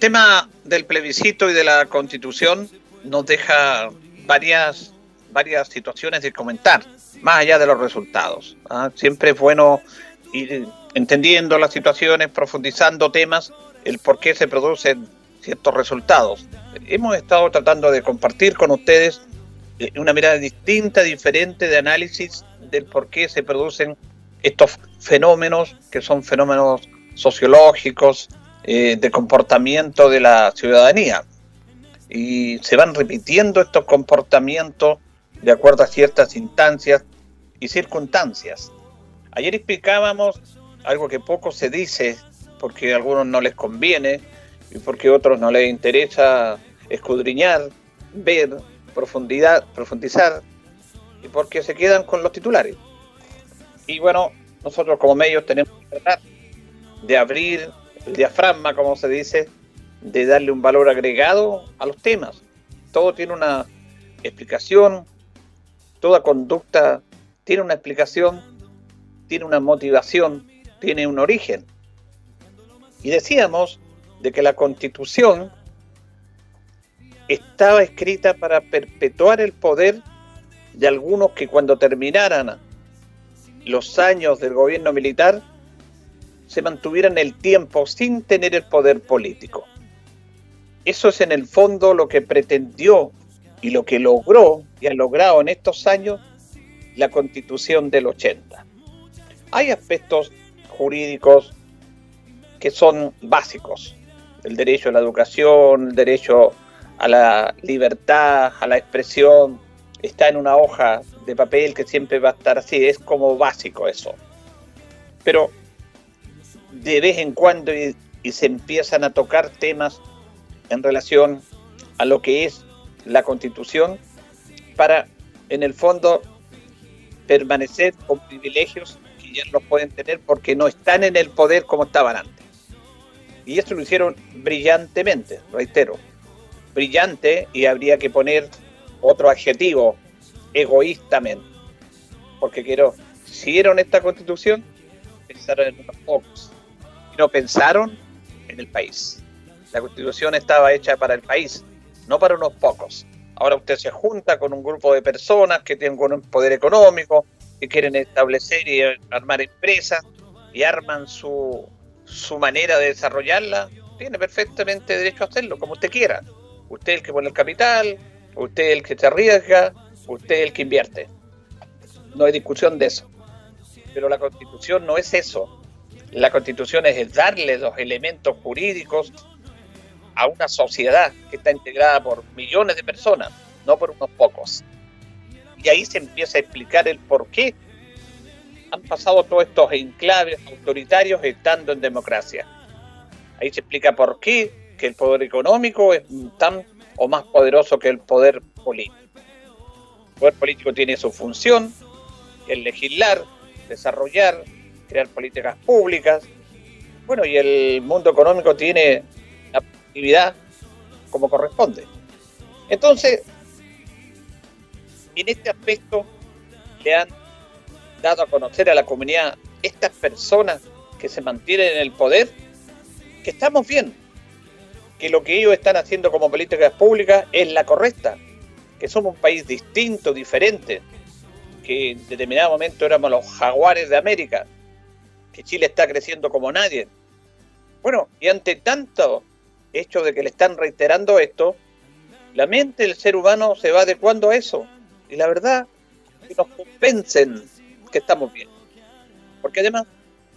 El tema del plebiscito y de la constitución nos deja varias, varias situaciones de comentar, más allá de los resultados. ¿ah? Siempre es bueno ir entendiendo las situaciones, profundizando temas, el por qué se producen ciertos resultados. Hemos estado tratando de compartir con ustedes eh, una mirada distinta, diferente de análisis del por qué se producen estos fenómenos, que son fenómenos sociológicos, eh, de comportamiento de la ciudadanía. Y se van repitiendo estos comportamientos de acuerdo a ciertas instancias y circunstancias. Ayer explicábamos algo que poco se dice porque a algunos no les conviene y porque a otros no les interesa escudriñar, ver, profundidad, profundizar y porque se quedan con los titulares. Y bueno, nosotros como medios tenemos que tratar de abrir el diafragma, como se dice, de darle un valor agregado a los temas. Todo tiene una explicación, toda conducta tiene una explicación, tiene una motivación, tiene un origen. Y decíamos de que la constitución estaba escrita para perpetuar el poder de algunos que cuando terminaran los años del gobierno militar se mantuvieran el tiempo sin tener el poder político. Eso es en el fondo lo que pretendió y lo que logró y ha logrado en estos años la constitución del 80. Hay aspectos jurídicos que son básicos. El derecho a la educación, el derecho a la libertad, a la expresión, está en una hoja de papel que siempre va a estar así, es como básico eso. Pero de vez en cuando y, se empiezan a tocar temas en relación a lo que es la constitución para, en el fondo, permanecer con privilegios que ya no pueden tener porque no están en el poder como estaban antes. Y esto lo hicieron brillantemente, reitero, brillante y habría que poner otro adjetivo, egoístamente. Porque quiero, siguieron esta constitución, pensaron en unos no pensaron en el país. La constitución estaba hecha para el país, no para unos pocos. Ahora usted se junta con un grupo de personas que tienen un poder económico, que quieren establecer y armar empresas y arman su, su manera de desarrollarla. Tiene perfectamente derecho a hacerlo, como usted quiera. Usted el que pone el capital, usted el que se arriesga, usted el que invierte. No hay discusión de eso. Pero la constitución no es eso. La constitución es el darle los elementos jurídicos a una sociedad que está integrada por millones de personas, no por unos pocos. Y ahí se empieza a explicar el por qué han pasado todos estos enclaves autoritarios estando en democracia. Ahí se explica por qué que el poder económico es tan o más poderoso que el poder político. El poder político tiene su función, es legislar, desarrollar, crear políticas públicas. Bueno, y el mundo económico tiene la actividad como corresponde. Entonces, en este aspecto le han dado a conocer a la comunidad estas personas que se mantienen en el poder, que estamos bien, que lo que ellos están haciendo como políticas públicas es la correcta, que somos un país distinto, diferente, que en determinado momento éramos los jaguares de América, que Chile está creciendo como nadie. Bueno, y ante tanto hecho de que le están reiterando esto, la mente del ser humano se va adecuando a eso. Y la verdad, que nos convencen que estamos bien. Porque además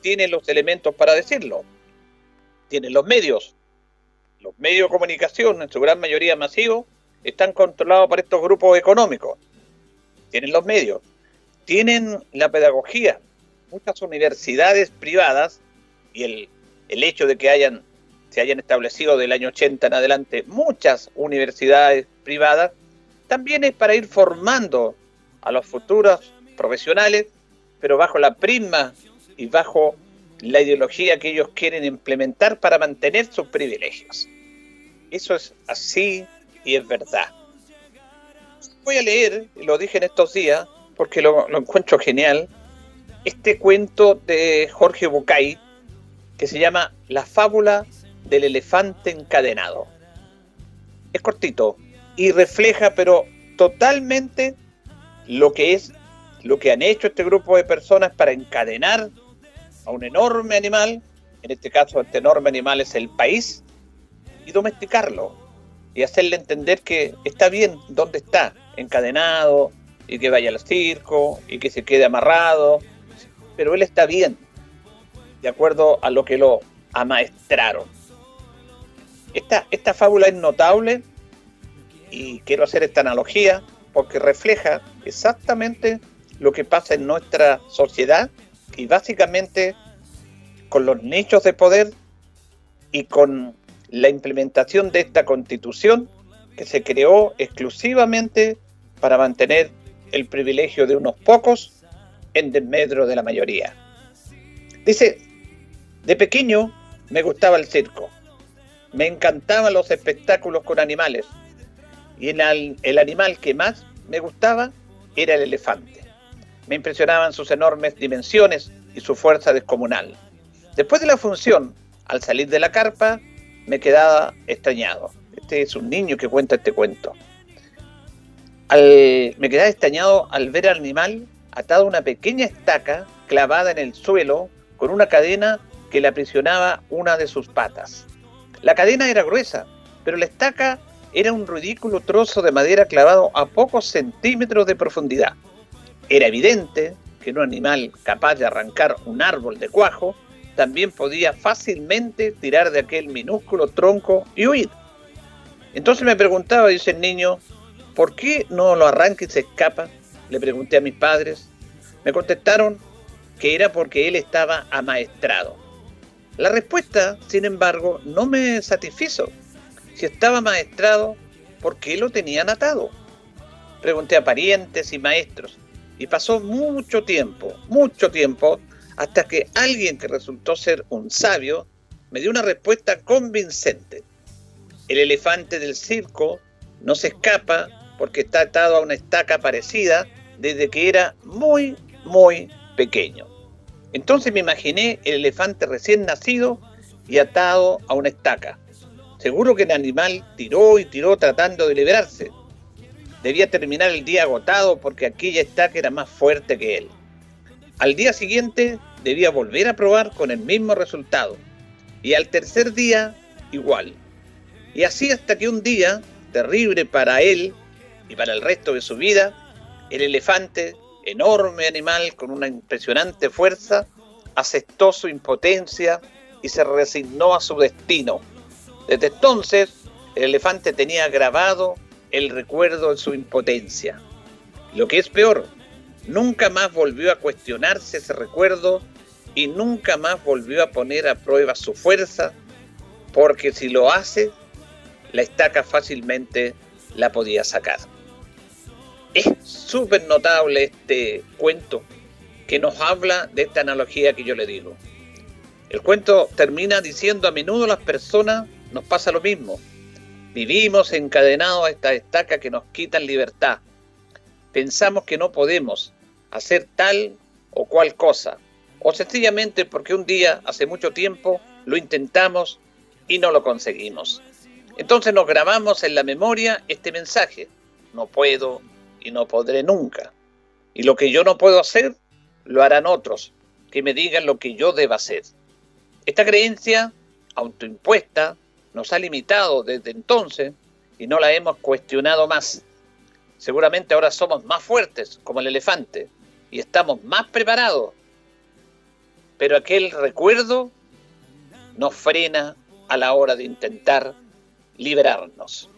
tienen los elementos para decirlo. Tienen los medios. Los medios de comunicación, en su gran mayoría masivos, están controlados por estos grupos económicos. Tienen los medios. Tienen la pedagogía. Muchas universidades privadas y el, el hecho de que hayan se hayan establecido del año 80 en adelante muchas universidades privadas, también es para ir formando a los futuros profesionales, pero bajo la prisma y bajo la ideología que ellos quieren implementar para mantener sus privilegios. Eso es así y es verdad. Voy a leer, lo dije en estos días, porque lo, lo encuentro genial, este cuento de Jorge Bucay, que se llama La fábula del elefante encadenado. Es cortito y refleja, pero totalmente lo que es lo que han hecho este grupo de personas para encadenar a un enorme animal, en este caso este enorme animal es el país, y domesticarlo y hacerle entender que está bien donde está, encadenado, y que vaya al circo, y que se quede amarrado, pero él está bien, de acuerdo a lo que lo amaestraron. Esta, esta fábula es notable y quiero hacer esta analogía porque refleja exactamente lo que pasa en nuestra sociedad y básicamente con los nichos de poder y con la implementación de esta constitución que se creó exclusivamente para mantener el privilegio de unos pocos en desmedro de la mayoría. Dice, de pequeño me gustaba el circo. Me encantaban los espectáculos con animales. Y el, el animal que más me gustaba era el elefante. Me impresionaban sus enormes dimensiones y su fuerza descomunal. Después de la función, al salir de la carpa, me quedaba extrañado. Este es un niño que cuenta este cuento. me quedaba extrañado al ver al animal atado a una pequeña estaca clavada en el suelo con una cadena que le aprisionaba una de sus patas. La cadena era gruesa, pero la estaca era un ridículo trozo de madera clavado a pocos centímetros de profundidad. Era evidente que un animal capaz de arrancar un árbol de cuajo también podía fácilmente tirar de aquel minúsculo tronco y huir. Entonces me preguntaba, dice el niño, ¿por qué no lo arranca y se escapa? Le pregunté a mis padres. Me contestaron que era porque él estaba amaestrado. La respuesta, sin embargo, no me satisfizo. Si estaba maestrado, ¿por qué lo tenían atado? Pregunté a parientes y maestros y pasó mucho tiempo, mucho tiempo, hasta que alguien que resultó ser un sabio me dio una respuesta convincente. El elefante del circo no se escapa porque está atado a una estaca parecida desde que era muy, muy pequeño. Entonces me imaginé el elefante recién nacido y atado a una estaca. Seguro que el animal tiró y tiró tratando de liberarse. Debía terminar el día agotado porque aquella estaca era más fuerte que él. Al día siguiente debía volver a probar con el mismo resultado. Y al tercer día igual. Y así hasta que un día, terrible para él y para el resto de su vida, el elefante enorme animal con una impresionante fuerza, aceptó su impotencia y se resignó a su destino. Desde entonces, el elefante tenía grabado el recuerdo de su impotencia. Lo que es peor, nunca más volvió a cuestionarse ese recuerdo y nunca más volvió a poner a prueba su fuerza, porque si lo hace, la estaca fácilmente la podía sacar. Es súper notable este cuento que nos habla de esta analogía que yo le digo. El cuento termina diciendo a menudo las personas nos pasa lo mismo. Vivimos encadenados a esta estaca que nos quitan libertad. Pensamos que no podemos hacer tal o cual cosa. O sencillamente porque un día, hace mucho tiempo, lo intentamos y no lo conseguimos. Entonces nos grabamos en la memoria este mensaje. No puedo, y no podré nunca. Y lo que yo no puedo hacer, lo harán otros, que me digan lo que yo deba hacer. Esta creencia autoimpuesta nos ha limitado desde entonces y no la hemos cuestionado más. Seguramente ahora somos más fuertes, como el elefante, y estamos más preparados. Pero aquel recuerdo nos frena a la hora de intentar liberarnos.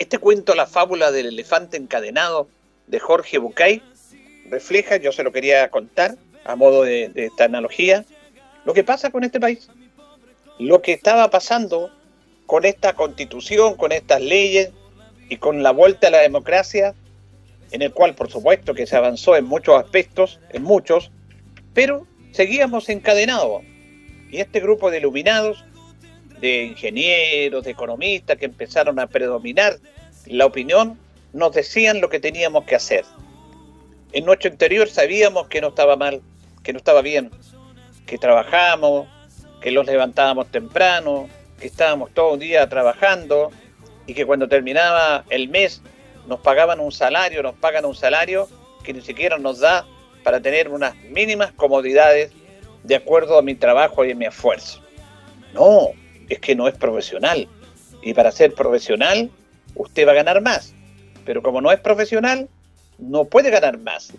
Este cuento, la fábula del elefante encadenado de Jorge Bucay, refleja, yo se lo quería contar a modo de, de esta analogía, lo que pasa con este país, lo que estaba pasando con esta constitución, con estas leyes y con la vuelta a la democracia, en el cual por supuesto que se avanzó en muchos aspectos, en muchos, pero seguíamos encadenados. Y este grupo de iluminados, de ingenieros, de economistas que empezaron a predominar la opinión, nos decían lo que teníamos que hacer. En nuestro interior sabíamos que no estaba mal, que no estaba bien, que trabajábamos, que los levantábamos temprano, que estábamos todo un día trabajando y que cuando terminaba el mes nos pagaban un salario, nos pagan un salario que ni siquiera nos da para tener unas mínimas comodidades de acuerdo a mi trabajo y a mi esfuerzo. No, es que no es profesional. Y para ser profesional, usted va a ganar más. Pero como no es profesional, no puede ganar más.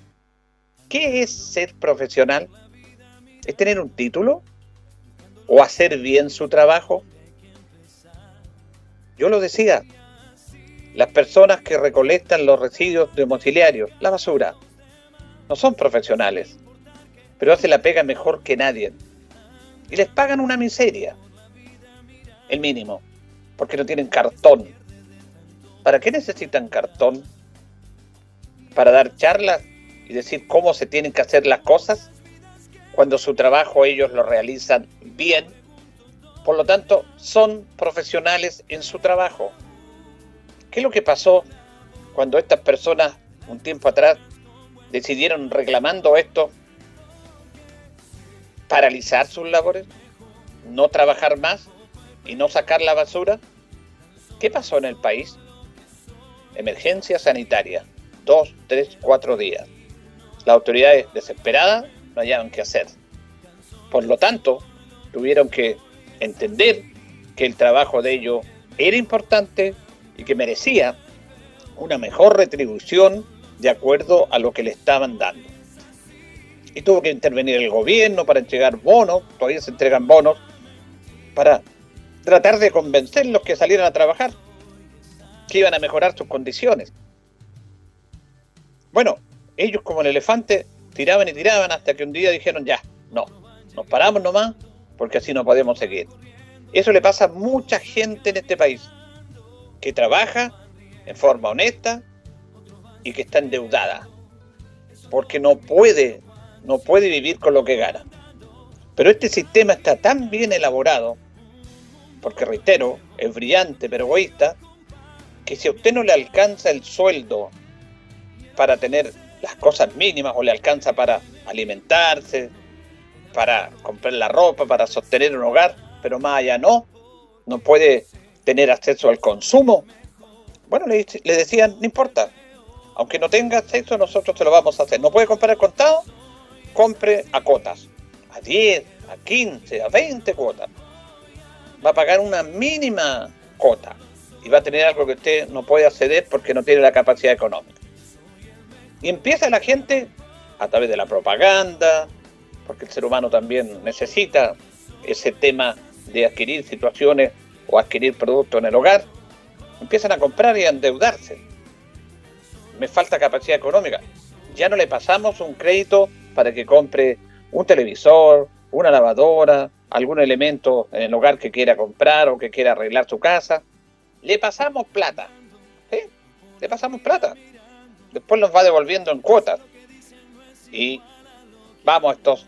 ¿Qué es ser profesional? ¿Es tener un título? ¿O hacer bien su trabajo? Yo lo decía, las personas que recolectan los residuos domiciliarios, la basura, no son profesionales, pero hacen la pega mejor que nadie. Y les pagan una miseria, el mínimo, porque no tienen cartón. ¿Para qué necesitan cartón? ¿Para dar charlas y decir cómo se tienen que hacer las cosas? Cuando su trabajo ellos lo realizan bien por lo tanto, son profesionales en su trabajo. ¿Qué es lo que pasó cuando estas personas, un tiempo atrás, decidieron reclamando esto, paralizar sus labores, no trabajar más y no sacar la basura? ¿Qué pasó en el país? Emergencia sanitaria, dos, tres, cuatro días. Las autoridades desesperadas no hallaban qué hacer. Por lo tanto, tuvieron que entender que el trabajo de ellos era importante y que merecía una mejor retribución de acuerdo a lo que le estaban dando. Y tuvo que intervenir el gobierno para entregar bonos, todavía se entregan bonos, para tratar de convencerlos que salieran a trabajar, que iban a mejorar sus condiciones. Bueno, ellos como el elefante tiraban y tiraban hasta que un día dijeron ya, no, nos paramos nomás porque así no podemos seguir. Eso le pasa a mucha gente en este país, que trabaja en forma honesta y que está endeudada, porque no puede, no puede vivir con lo que gana. Pero este sistema está tan bien elaborado, porque reitero, es brillante pero egoísta, que si a usted no le alcanza el sueldo para tener las cosas mínimas o le alcanza para alimentarse, para comprar la ropa, para sostener un hogar, pero más allá no, no puede tener acceso al consumo. Bueno, le, decían, no importa, aunque no tenga acceso, nosotros te lo vamos a hacer. ¿No puede comprar al contado? Compre a cotas, a 10, a 15, a 20 cuotas. Va a pagar una mínima cota y va a tener algo que usted no puede acceder porque no tiene la capacidad económica. Y empieza la gente, a través de la propaganda, porque el ser humano también necesita ese tema de adquirir situaciones o adquirir productos en el hogar, empiezan a comprar y a endeudarse. Me falta capacidad económica. Ya no le pasamos un crédito para que compre un televisor, una lavadora, algún elemento en el hogar que quiera comprar o que quiera arreglar su casa. Le pasamos plata. ¿sí? Le pasamos plata. Después nos va devolviendo en cuotas. Y vamos a estos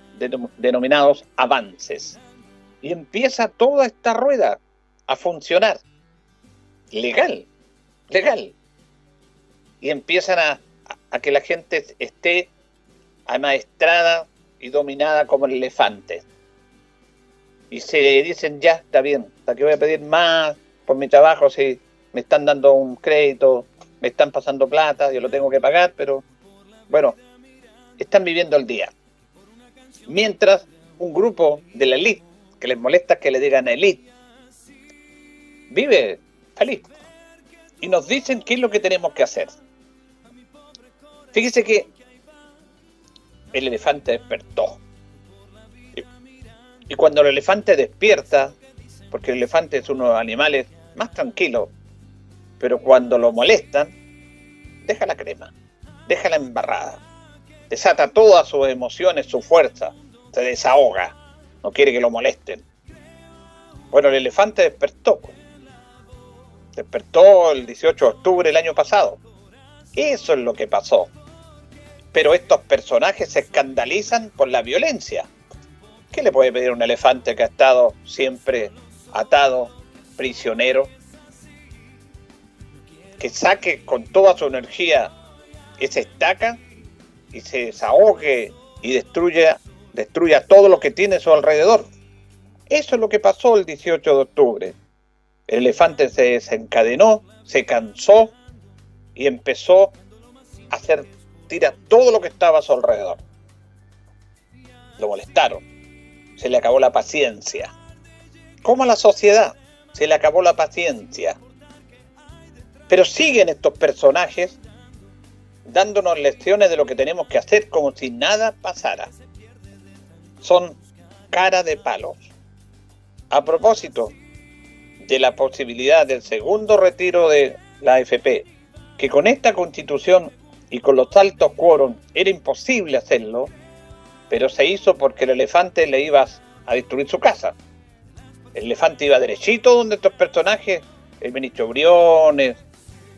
denominados avances. Y empieza toda esta rueda a funcionar. Legal, legal. Y empiezan a, a que la gente esté amaestrada y dominada como el elefante. Y se dicen, ya, está bien, ¿para qué voy a pedir más por mi trabajo si me están dando un crédito, me están pasando plata, yo lo tengo que pagar, pero Bueno, están viviendo el día. Mientras un grupo de la elite, que les molesta que le digan elite, vive feliz. Y nos dicen qué es lo que tenemos que hacer. Fíjese que el elefante despertó. Y cuando el elefante despierta, porque el elefante es uno de los animales más tranquilos, pero cuando lo molestan, deja la crema, deja la embarrada, desata todas sus emociones, su fuerza, se desahoga, no quiere que lo molesten. Bueno, el elefante despertó. Despertó el 18 de octubre del año pasado. Eso es lo que pasó. Pero estos personajes se escandalizan por la violencia. ¿Qué le puede pedir un elefante que ha estado siempre atado, prisionero? Que saque con toda su energía esa estaca y se desahogue y destruya, destruya todo lo que tiene a su alrededor. Eso es lo que pasó el 18 de octubre. El elefante se desencadenó, se cansó y empezó a hacer tira todo lo que estaba a su alrededor. Lo molestaron. Se le acabó la paciencia. Como a la sociedad, se le acabó la paciencia. Pero siguen estos personajes dándonos lecciones de lo que tenemos que hacer como si nada pasara. Son cara de palos. A propósito de la posibilidad del segundo retiro de la AFP, que con esta constitución y con los altos quórum era imposible hacerlo, pero se hizo porque el elefante le iba a destruir su casa. El elefante iba derechito donde estos personajes, el ministro Briones,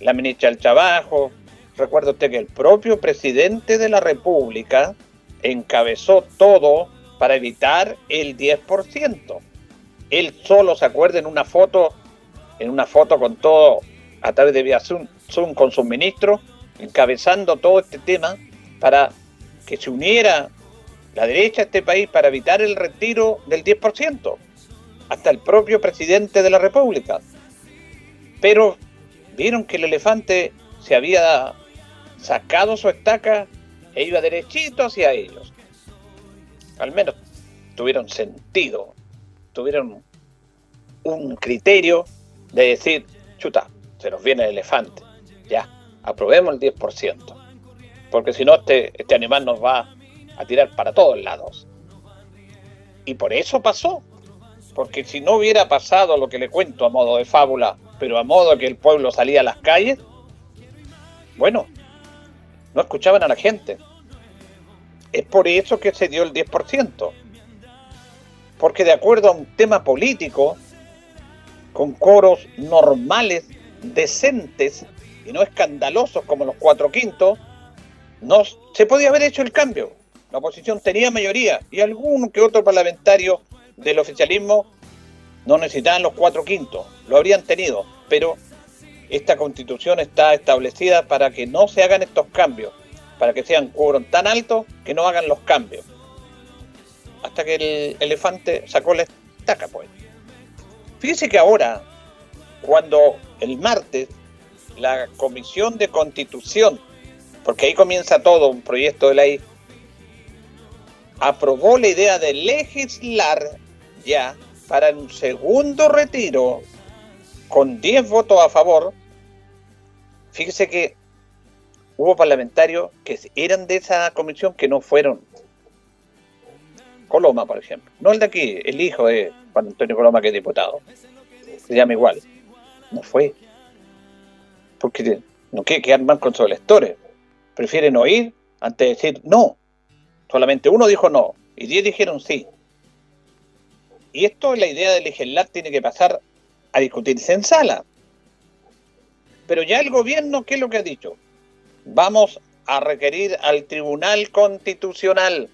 la ministra del Trabajo, recuerda usted que el propio presidente de la República encabezó todo para evitar el 10%. Él solo se acuerda en una foto, en una foto con todo a través de vía con sus ministros, encabezando todo este tema para que se uniera la derecha a este país para evitar el retiro del 10%, hasta el propio presidente de la República. Pero vieron que el elefante se había sacado su estaca e iba derechito hacia ellos. Al menos tuvieron sentido, tuvieron un criterio de decir, chuta, se nos viene el elefante, ya, aprobemos el 10%, porque si no este, este animal nos va a tirar para todos lados. Y por eso pasó, porque si no hubiera pasado lo que le cuento a modo de fábula, pero a modo que el pueblo salía a las calles, bueno, no escuchaban a la gente. Es por eso que se dio el 10%. Porque de acuerdo a un tema político, con coros normales, decentes y no escandalosos como los cuatro quintos, no se podía haber hecho el cambio. La oposición tenía mayoría y algún que otro parlamentario del oficialismo no necesitaban los cuatro quintos, lo habrían tenido, pero esta constitución está establecida para que no se hagan estos cambios, para que sean quórum tan altos que no hagan los cambios. Hasta que el elefante sacó la estaca, pues. Fíjese que ahora, cuando el martes la Comisión de Constitución, porque ahí comienza todo un proyecto de ley, aprobó la idea de legislar ya para un segundo retiro con 10 votos a favor, fíjese que hubo parlamentarios que eran de esa comisión que no fueron. Coloma, por ejemplo. No el de aquí, el hijo de Juan Antonio Coloma, que es diputado. Se llama igual. No fue. Porque no quiere quedar mal con sus electores. Prefieren oír antes de decir no. Solamente uno dijo no y diez dijeron sí. Y esto es la idea de legislar, tiene que pasar a discutirse en sala. Pero ya el gobierno, ¿qué es lo que ha dicho? Vamos a requerir al Tribunal Constitucional.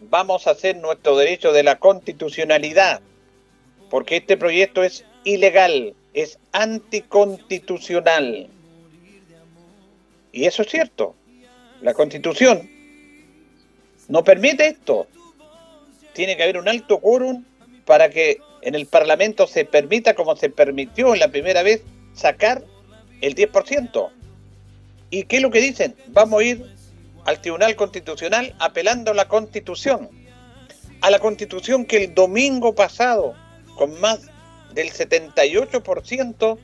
Vamos a hacer nuestro derecho de la constitucionalidad, porque este proyecto es ilegal, es anticonstitucional. Y eso es cierto. La constitución no permite esto. Tiene que haber un alto quórum para que en el Parlamento se permita, como se permitió en la primera vez, sacar el 10%. ¿Y qué es lo que dicen? Vamos a ir al Tribunal Constitucional apelando a la Constitución, a la Constitución que el domingo pasado, con más del 78%,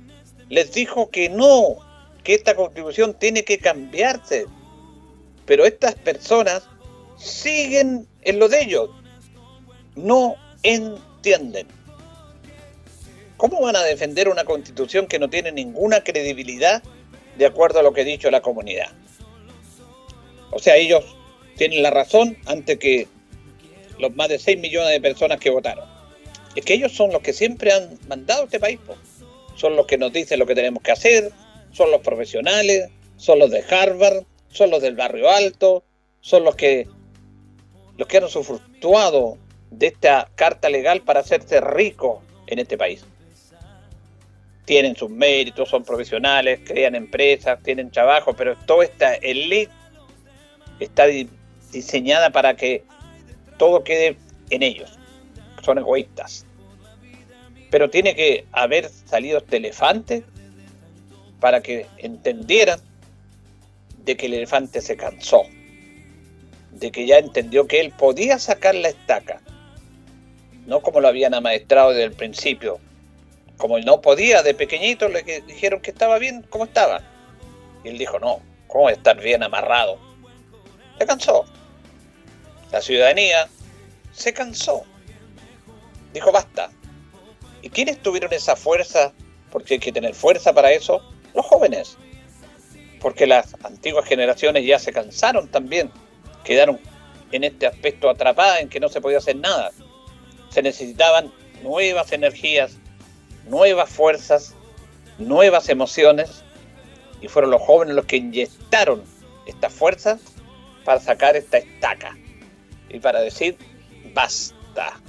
les dijo que no, que esta Constitución tiene que cambiarse. Pero estas personas siguen en lo de ellos, no entienden. ¿Cómo van a defender una constitución que no tiene ninguna credibilidad de acuerdo a lo que ha dicho la comunidad? O sea, ellos tienen la razón ante que los más de 6 millones de personas que votaron. Es que ellos son los que siempre han mandado este país. Son los que nos dicen lo que tenemos que hacer, son los profesionales, son los de Harvard, son los del barrio alto, son los que los que han usufructuado de esta carta legal para hacerse ricos en este país tienen sus méritos, son profesionales, crean empresas, tienen trabajo, pero toda esta elite está diseñada para que todo quede en ellos. Son egoístas. Pero tiene que haber salido este elefante para que entendieran de que el elefante se cansó, de que ya entendió que él podía sacar la estaca, no como lo habían amaestrado desde el principio, como él no podía de pequeñito, le dijeron que estaba bien como estaba. Y él dijo, no, ¿cómo estar bien amarrado? Se cansó. La ciudadanía se cansó. Dijo, basta. ¿Y quiénes tuvieron esa fuerza? Porque hay que tener fuerza para eso. Los jóvenes. Porque las antiguas generaciones ya se cansaron también. Quedaron en este aspecto atrapadas en que no se podía hacer nada. Se necesitaban nuevas energías, nuevas fuerzas, nuevas emociones, y fueron los jóvenes los que inyectaron esta fuerza para sacar esta estaca y para decir, basta,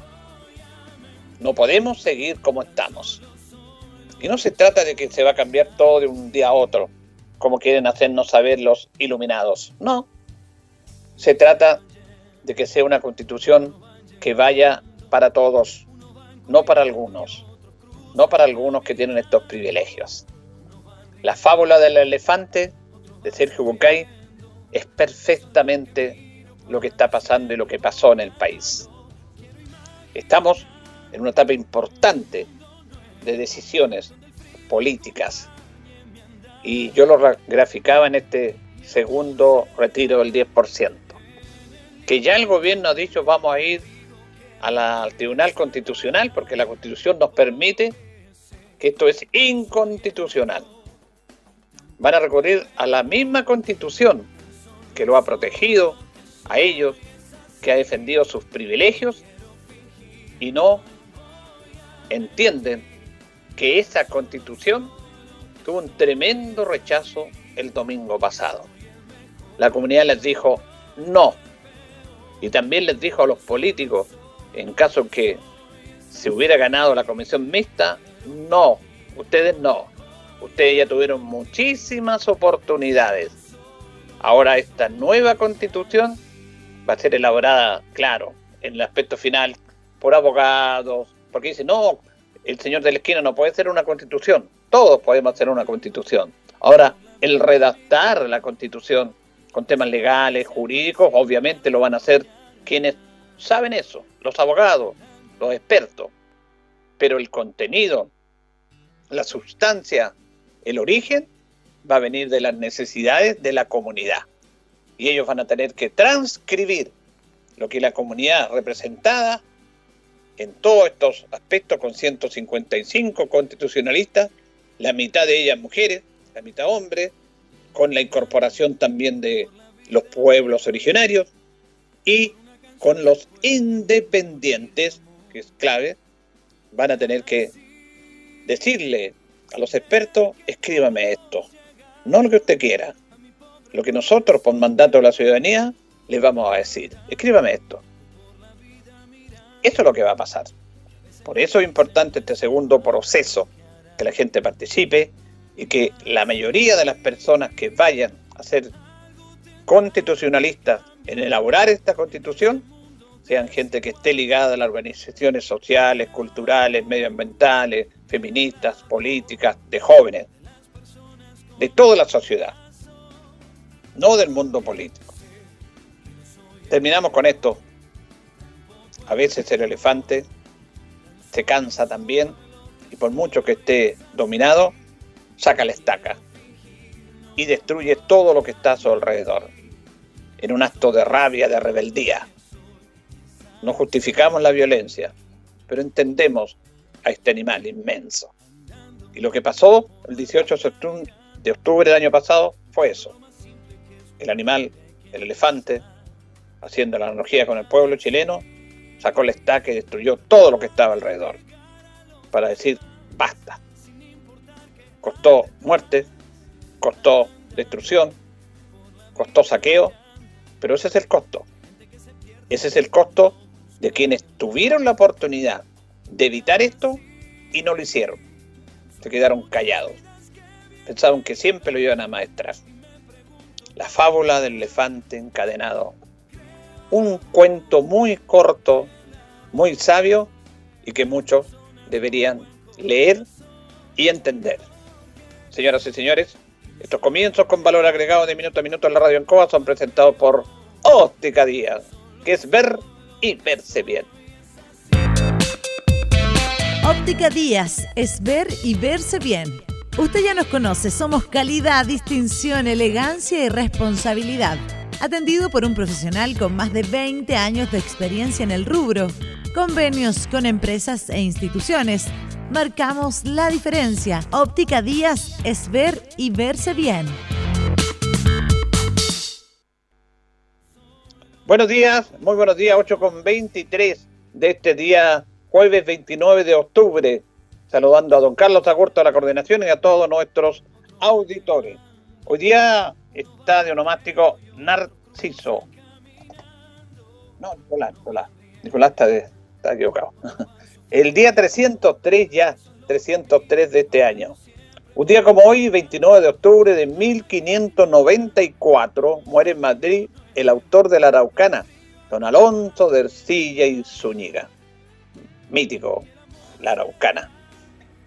no podemos seguir como estamos. Y no se trata de que se va a cambiar todo de un día a otro, como quieren hacernos saber los iluminados. No, se trata de que sea una constitución que vaya para todos, no para algunos no para algunos que tienen estos privilegios. La fábula del elefante de Sergio Bucay es perfectamente lo que está pasando y lo que pasó en el país. Estamos en una etapa importante de decisiones políticas y yo lo graficaba en este segundo retiro del 10%, que ya el gobierno ha dicho vamos a ir al Tribunal Constitucional porque la Constitución nos permite que esto es inconstitucional. Van a recurrir a la misma Constitución que lo ha protegido a ellos, que ha defendido sus privilegios y no entienden que esa Constitución tuvo un tremendo rechazo el domingo pasado. La comunidad les dijo no. Y también les dijo a los políticos en caso que se hubiera ganado la comisión mixta, no, ustedes no. Ustedes ya tuvieron muchísimas oportunidades. Ahora esta nueva constitución va a ser elaborada, claro, en el aspecto final por abogados, porque dice, no, el señor de la esquina no puede ser una constitución, todos podemos hacer una constitución. Ahora, el redactar la constitución con temas legales, jurídicos, obviamente lo van a hacer quienes saben eso, los abogados, los expertos, pero el contenido, la sustancia, el origen, va a venir de las necesidades de la comunidad. Y ellos van a tener que transcribir lo que la comunidad representada en todos estos aspectos con 155 constitucionalistas, la mitad de ellas mujeres, la mitad hombres, con la incorporación también de los pueblos originarios y con los independientes, que es clave, van a tener que decirle a los expertos, escríbame esto, no lo que usted quiera, lo que nosotros por mandato de la ciudadanía les vamos a decir, escríbame esto. Eso es lo que va a pasar. Por eso es importante este segundo proceso, que la gente participe y que la mayoría de las personas que vayan a ser constitucionalistas en elaborar esta constitución sean gente que esté ligada a las organizaciones sociales, culturales, medioambientales, feministas, políticas, de jóvenes, de toda la sociedad, no del mundo político. Terminamos con esto. A veces el elefante se cansa también y por mucho que esté dominado, saca la estaca y destruye todo lo que está a su alrededor, en un acto de rabia, de rebeldía. No justificamos la violencia, pero entendemos a este animal inmenso. Y lo que pasó el 18 de octubre del año pasado fue eso. El animal, el elefante, haciendo la analogía con el pueblo chileno, sacó el estaca y destruyó todo lo que estaba alrededor. Para decir, basta. Costó muerte, costó destrucción, costó saqueo, pero ese es el costo. Ese es el costo de quienes tuvieron la oportunidad de evitar esto y no lo hicieron. Se quedaron callados. Pensaban que siempre lo iban a maestrar. La fábula del elefante encadenado. Un cuento muy corto, muy sabio y que muchos deberían leer y entender. Señoras y señores, estos comienzos con valor agregado de minuto a minuto en la radio en Coa son presentados por Óptica Díaz, que es ver y verse bien. Óptica Díaz es ver y verse bien. Usted ya nos conoce, somos calidad, distinción, elegancia y responsabilidad. Atendido por un profesional con más de 20 años de experiencia en el rubro. Convenios con empresas e instituciones marcamos la diferencia. Óptica Díaz es ver y verse bien. Buenos días, muy buenos días, 8 con 23 de este día, jueves 29 de octubre. Saludando a don Carlos Agurto de la coordinación y a todos nuestros auditores. Hoy día está de onomástico Narciso. No, Nicolás, Nicolás. Nicolás está, está equivocado. El día 303 ya, 303 de este año. Un día como hoy, 29 de octubre de 1594, muere en Madrid el autor de la Araucana, don Alonso de Ercilla y Zúñiga. Mítico, la Araucana.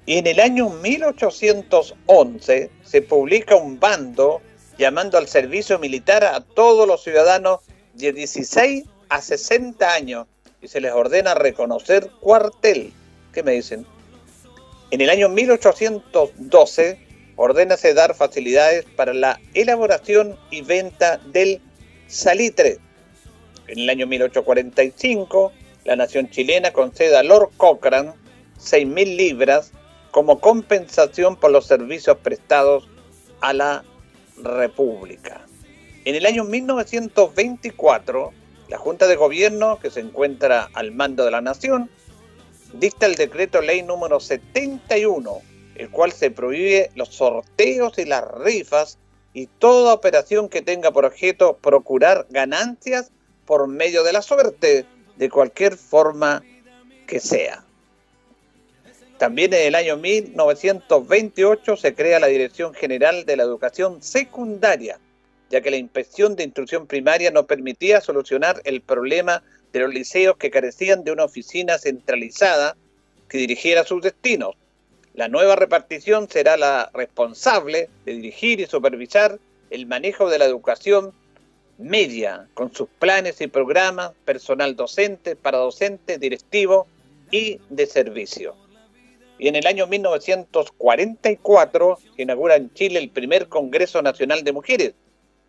Y en el año 1811 se publica un bando llamando al servicio militar a todos los ciudadanos de 16 a 60 años se les ordena reconocer cuartel. ¿Qué me dicen? En el año 1812 ordénase dar facilidades para la elaboración y venta del salitre. En el año 1845, la nación chilena concede a Lord Cochrane 6.000 libras como compensación por los servicios prestados a la República. En el año 1924, la Junta de Gobierno, que se encuentra al mando de la Nación, dicta el decreto ley número 71, el cual se prohíbe los sorteos y las rifas y toda operación que tenga por objeto procurar ganancias por medio de la suerte, de cualquier forma que sea. También en el año 1928 se crea la Dirección General de la Educación Secundaria, ya que la inspección de instrucción primaria no permitía solucionar el problema de los liceos que carecían de una oficina centralizada que dirigiera sus destinos. La nueva repartición será la responsable de dirigir y supervisar el manejo de la educación media, con sus planes y programas, personal docente, paradocente, directivo y de servicio. Y en el año 1944 se inaugura en Chile el primer Congreso Nacional de Mujeres,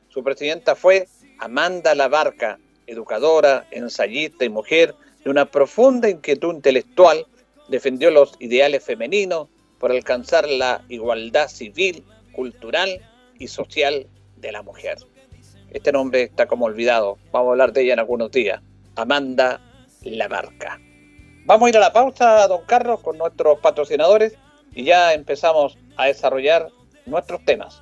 su presidenta fue Amanda Labarca, educadora, ensayista y mujer de una profunda inquietud intelectual, defendió los ideales femeninos por alcanzar la igualdad civil, cultural y social de la mujer. Este nombre está como olvidado, vamos a hablar de ella en algunos días. Amanda Labarca. Vamos a ir a la pausa, don Carlos, con nuestros patrocinadores y ya empezamos a desarrollar nuestros temas.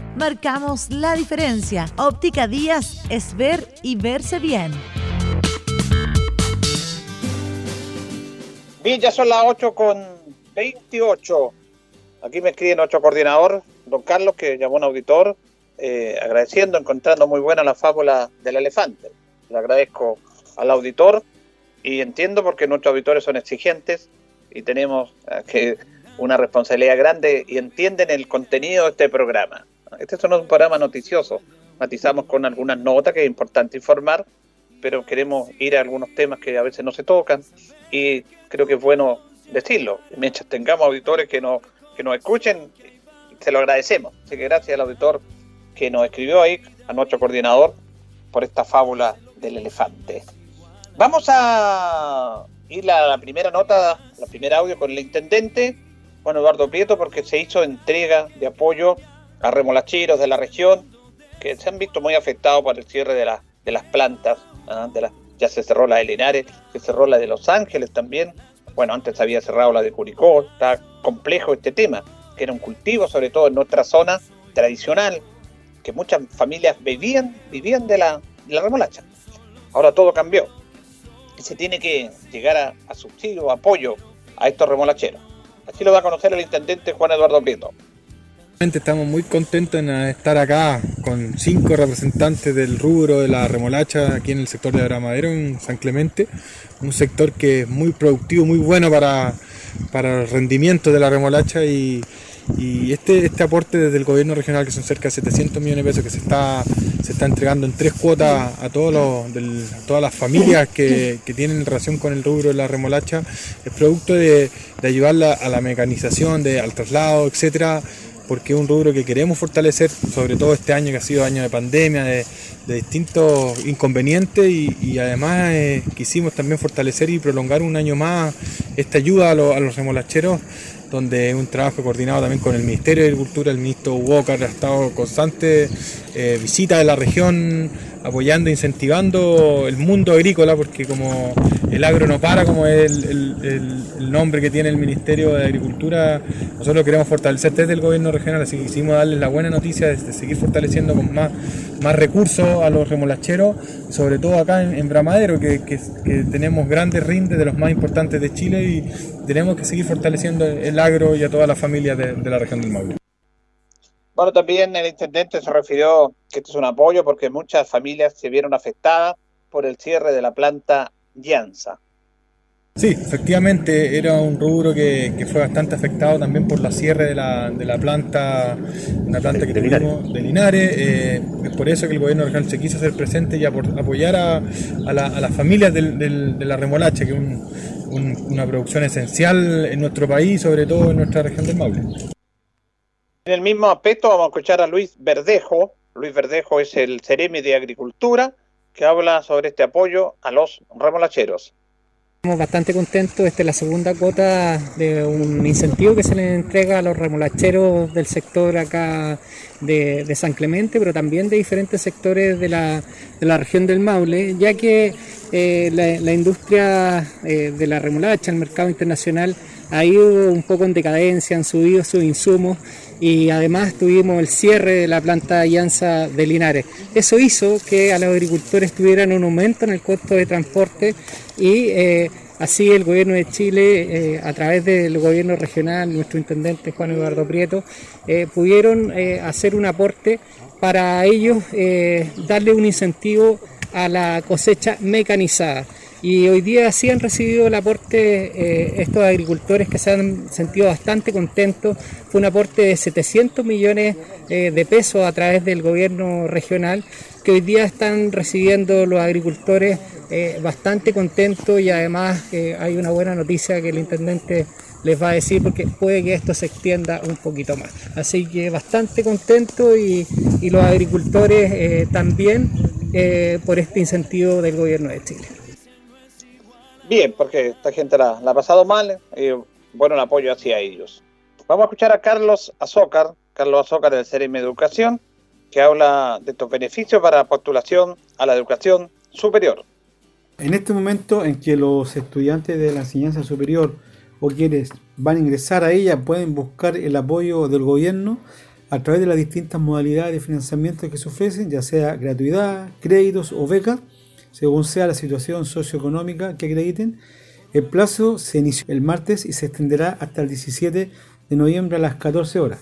Marcamos la diferencia. Óptica Díaz es ver y verse bien. Bien, ya son las 8 con 28. Aquí me escribe nuestro coordinador, don Carlos, que llamó a un auditor, eh, agradeciendo, encontrando muy buena la fábula del elefante. Le agradezco al auditor y entiendo porque nuestros auditores son exigentes y tenemos eh, que una responsabilidad grande y entienden el contenido de este programa. Este es un programa noticioso. Matizamos con algunas notas que es importante informar, pero queremos ir a algunos temas que a veces no se tocan y creo que es bueno decirlo. Mientras tengamos auditores que nos, que nos escuchen, se lo agradecemos. Así que gracias al auditor que nos escribió ahí, a nuestro coordinador, por esta fábula del elefante. Vamos a ir a la primera nota, la primera audio con el intendente, Juan Eduardo Prieto, porque se hizo entrega de apoyo a remolacheros de la región que se han visto muy afectados por el cierre de, de las plantas. ¿ah? Ya se cerró la de Linares, se cerró la de Los Ángeles también. Bueno, antes había cerrado la de Curicó. Está complejo este tema, que era un cultivo, sobre todo en nuestra zona tradicional, que muchas familias vivían, vivían de la, remolacha. Ahora todo cambió se tiene que llegar a, a subsidio, apoyo a estos remolacheros. Así lo va a conocer el intendente Juan Eduardo Prieto. Estamos muy contentos en estar acá con cinco representantes del rubro de la remolacha aquí en el sector de Abramadero, en San Clemente, un sector que es muy productivo, muy bueno para, para el rendimiento de la remolacha y, este, este aporte desde el gobierno regional, que son cerca de 700 millones de pesos, que se está, se está entregando en tres cuotas a, todos los, todas las familias que, tienen relación con el rubro de la remolacha, es producto de, de ayudarla a la mecanización, de, al traslado, etcétera porque es un rubro que queremos fortalecer, sobre todo este año que ha sido año de pandemia, de, distintos inconvenientes y, además eh, quisimos también fortalecer y prolongar un año más esta ayuda a, los remolacheros donde un trabajo coordinado también con el Ministerio de Agricultura, el ministro Walker ha estado constante eh, visita de la región, apoyando, incentivando el mundo agrícola, porque como el agro no para, como es el, nombre que tiene el Ministerio de Agricultura, nosotros queremos fortalecer desde el gobierno regional, así que quisimos darles la buena noticia de, seguir fortaleciendo con más, más recursos a los remolacheros, sobre todo acá en, Bramadero, que, tenemos grandes rindes de los más importantes de Chile y tenemos que seguir fortaleciendo el agro y a todas las familias de, de la región del Maule. Bueno, también el intendente se refirió que esto es un apoyo porque muchas familias se vieron afectadas por el cierre de la planta Llanza. Sí, efectivamente era un rubro que, fue bastante afectado también por la cierre de la, de la planta, una planta que tuvimos de Linares. Eh, es por eso que el gobierno regional se quiso hacer presente y apoyar a, las familias de la remolacha, que es una producción esencial en nuestro país, sobre todo en nuestra región del Maule. En el mismo aspecto vamos a escuchar a Luis Verdejo. Luis Verdejo es el Ceremi de Agricultura que habla sobre este apoyo a los remolacheros. Estamos bastante contentos, esta es la segunda cuota de un incentivo que se le entrega a los remolacheros del sector acá de, San Clemente, pero también de diferentes sectores de la, región del Maule, ya que eh, la, industria eh, de la remolacha, el mercado internacional, ha ido un poco en decadencia, han subido sus insumos y además tuvimos el cierre de la planta de Alianza de Linares. Eso hizo que a los agricultores tuvieran un aumento en el costo de transporte y eh, así el gobierno de Chile, eh, a través del gobierno regional, nuestro intendente Juan Eduardo Prieto, eh, pudieron hacer un aporte para ellos darle un incentivo a la cosecha mecanizada. Y hoy día sí han recibido el aporte eh, estos agricultores que se han sentido bastante contentos. Fue un aporte de 700 millones eh, de pesos a través del gobierno regional que hoy día están recibiendo los agricultores eh, bastante contentos y además hay una buena noticia que el intendente les va a decir porque puede que esto se extienda un poquito más. Así que bastante contento y, los agricultores también por este incentivo del gobierno de Chile bien, porque esta gente la, ha pasado mal y bueno, el apoyo hacia ellos. Vamos a escuchar a Carlos Azócar, Carlos Azócar del CEREM Educación, que habla de estos beneficios para postulación a la educación superior. En este momento en que los estudiantes de la enseñanza superior o quienes van a ingresar a ella pueden buscar el apoyo del gobierno a través de las distintas modalidades de financiamiento que se ofrecen, ya sea gratuidad, créditos o becas, según sea la situación socioeconómica que acrediten. El plazo se inició el martes y se extenderá hasta el 17 de noviembre a las 14 horas.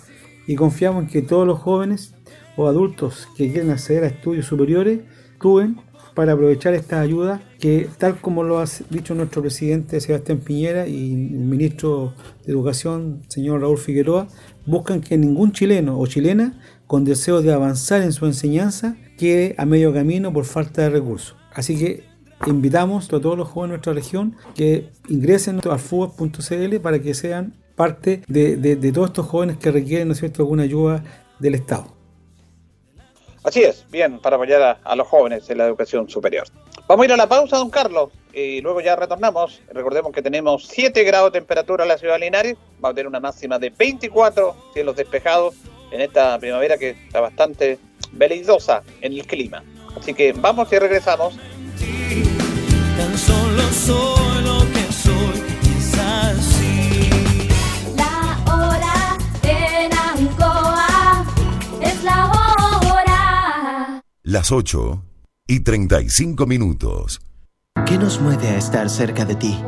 Y confiamos en que todos los jóvenes o adultos que quieren acceder a estudios superiores actúen para aprovechar esta ayuda que, tal como lo ha dicho nuestro presidente Sebastián Piñera y el ministro de Educación, señor Raúl Figueroa, buscan que ningún chileno o chilena con deseo de avanzar en su enseñanza quede a medio camino por falta de recursos. Así que invitamos a todos los jóvenes de nuestra región que ingresen a fútbol.cl para que sean parte de, todos estos jóvenes que requieren ¿no cierto? alguna ayuda del Estado. Así es, bien, para apoyar a, los jóvenes en la educación superior. Vamos a ir a la pausa, don Carlos, y luego ya retornamos. Recordemos que tenemos 7 grados de temperatura en la ciudad de Linares, va a tener una máxima de 24 cielos despejados en esta primavera que está bastante veleidosa en el clima. Así que vamos y regresamos. Tan solo soy lo que soy, es así. La hora en Ancoa es la hora. Las 8 y 35 minutos. ¿Qué nos mueve a estar cerca de ti?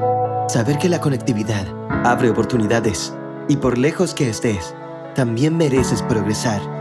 Saber que la conectividad abre oportunidades y por lejos que estés, también mereces progresar.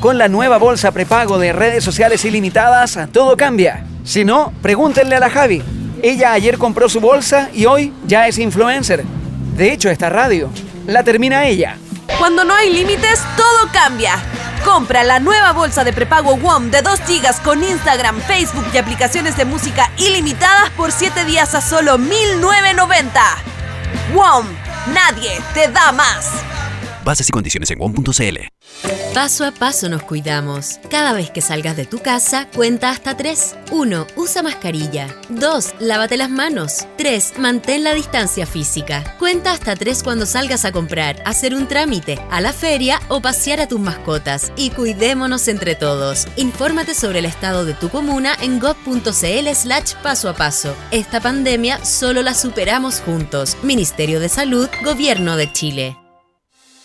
Con la nueva bolsa prepago de redes sociales ilimitadas, todo cambia. Si no, pregúntenle a la Javi. Ella ayer compró su bolsa y hoy ya es influencer. De hecho, esta radio la termina ella. Cuando no hay límites, todo cambia. Compra la nueva bolsa de prepago WOM de 2 GB con Instagram, Facebook y aplicaciones de música ilimitadas por 7 días a solo 1.990. WOM, nadie te da más. Bases y condiciones en WOM.cl. Paso a paso nos cuidamos. Cada vez que salgas de tu casa, cuenta hasta 3. 1. Usa mascarilla. 2. Lávate las manos. 3. Mantén la distancia física. Cuenta hasta 3 cuando salgas a comprar, hacer un trámite, a la feria o pasear a tus mascotas. Y cuidémonos entre todos. Infórmate sobre el estado de tu comuna en gov.cl slash paso a paso. Esta pandemia solo la superamos juntos. Ministerio de Salud, Gobierno de Chile.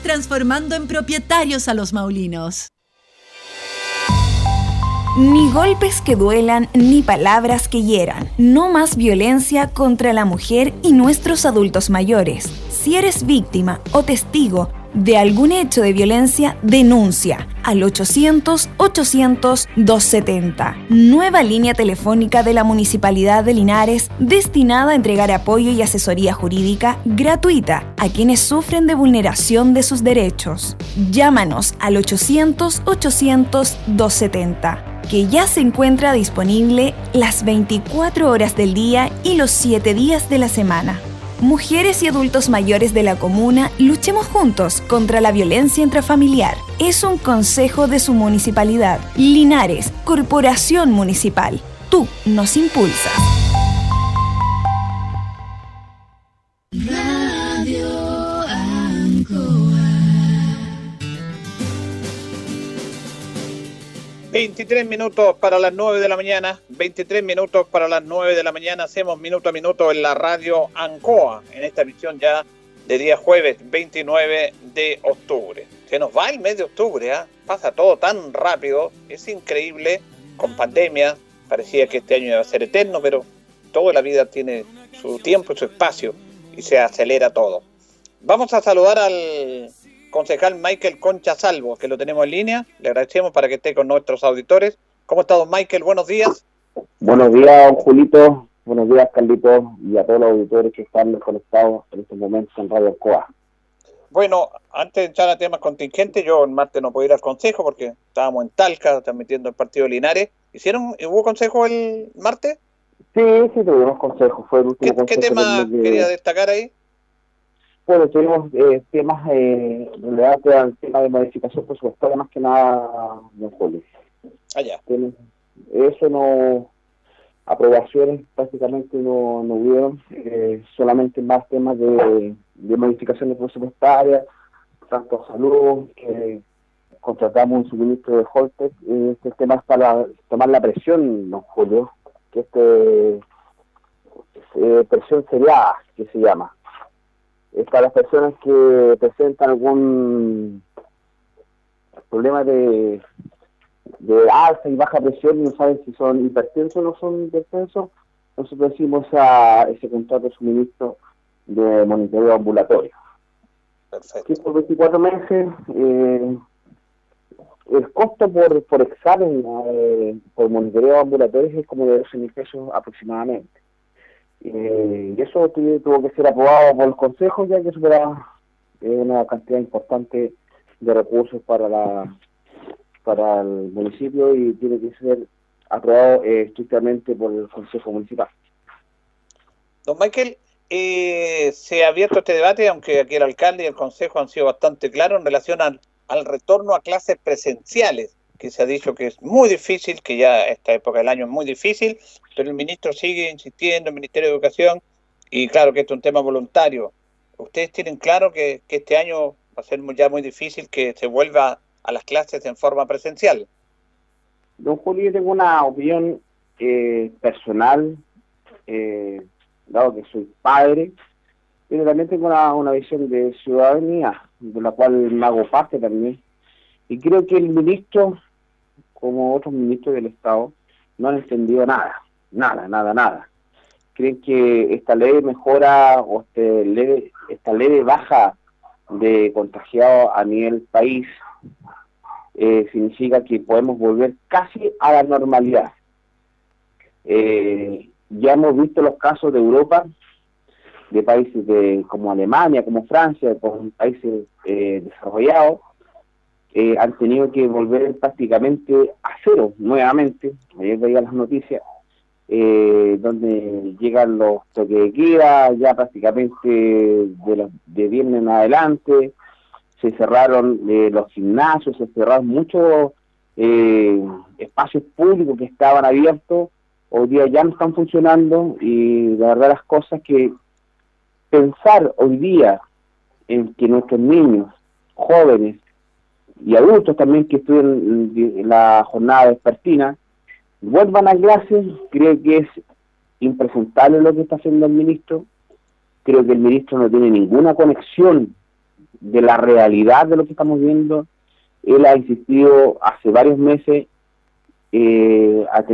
transformando en propietarios a los maulinos. Ni golpes que duelan, ni palabras que hieran. No más violencia contra la mujer y nuestros adultos mayores. Si eres víctima o testigo, de algún hecho de violencia, denuncia al 800-800-270. Nueva línea telefónica de la Municipalidad de Linares destinada a entregar apoyo y asesoría jurídica gratuita a quienes sufren de vulneración de sus derechos. Llámanos al 800-800-270 que ya se encuentra disponible las 24 horas del día y los 7 días de la semana. Mujeres y adultos mayores de la comuna, luchemos juntos contra la violencia intrafamiliar. Es un consejo de su municipalidad. Linares, Corporación Municipal. Tú nos impulsas. 23 minutos para las 9 de la mañana, 23 minutos para las 9 de la mañana, hacemos minuto a minuto en la radio Ancoa, en esta emisión ya de día jueves 29 de octubre. Se nos va el mes de octubre, ¿ah? pasa todo tan rápido, es increíble, con pandemia, parecía que este año iba a ser eterno, pero toda la vida tiene su tiempo y su espacio y se acelera todo. Vamos a saludar al concejal Michael Concha Salvo, que lo tenemos en línea. Le agradecemos para que esté con nuestros auditores. ¿Cómo está, don Michael? Buenos días. Buenos días, don Julito. Buenos días, Carlitos, y a todos los auditores que están conectados en estos momentos en Radio Coa. Bueno, antes de entrar a temas contingentes, yo el martes no pude ir al consejo porque estábamos en Talca transmitiendo el partido de Linares. ¿Hicieron, hubo consejo el martes? Sí, sí, tuvimos consejo. Fue el último ¿Qué, qué consejo tema quería destacar ahí? Bueno, tuvimos eh, temas eh, relevantes al tema de modificación presupuestaria, más que nada, don Julio. Allá. Tiene- Eso no, aprobaciones prácticamente no, no hubieron, eh, solamente más temas de, de modificaciones presupuestarias, tanto salud, que contratamos un suministro de Holtec, este tema es para tomar la presión, don Julio, que este eh, presión seriada, que se llama. Es para las personas que presentan algún problema de, de alta y baja presión y no saben si son hipertensos o no son hipertensos, nosotros decimos a ese contrato de suministro de monitoreo ambulatorio. Que por 24 meses, eh, el costo por, por examen, eh, por monitoreo ambulatorio es como de 12 mil pesos aproximadamente. Eh, y eso tuvo, que ser aprobado por el Consejo, ya que superaba eh, una cantidad importante de recursos para la para el municipio y tiene que ser aprobado eh, estrictamente por el Consejo Municipal. Don Michael, eh, se ha abierto este debate, aunque aquí el alcalde y el consejo han sido bastante claros en relación al, al retorno a clases presenciales, que se ha dicho que es muy difícil, que ya esta época del año es muy difícil, pero el ministro sigue insistiendo, el Ministerio de Educación, y claro que esto es un tema voluntario. ¿Ustedes tienen claro que, este año va a ser ya muy difícil que se vuelva a las clases en forma presencial? Don Julio, tengo una opinión eh, personal, eh, dado que soy padre, pero también tengo una, una visión de ciudadanía, de la cual hago parte también. Y creo que el ministro, como otros ministros del Estado, no han entendido nada, nada, nada, nada. Creen que esta ley mejora o este leve, esta leve baja de contagiados a nivel país eh, significa que podemos volver casi a la normalidad. Eh, ya hemos visto los casos de Europa, de países de, como Alemania, como Francia, como países eh, desarrollados, eh, han tenido que volver prácticamente a cero nuevamente. Ayer veía las noticias eh, donde llegan los toques de queda, ya prácticamente de, los, de viernes en adelante, se cerraron eh, los gimnasios, se cerraron muchos eh, espacios públicos que estaban abiertos, hoy día ya no están funcionando y la verdad las cosas que pensar hoy día en que nuestros niños, jóvenes y adultos también que estudian la jornada vespertina vuelvan a clases, creo que es impresentable lo que está haciendo el ministro, creo que el ministro no tiene ninguna conexión de la realidad de lo que estamos viendo. Él ha insistido hace varios meses, eh, ha,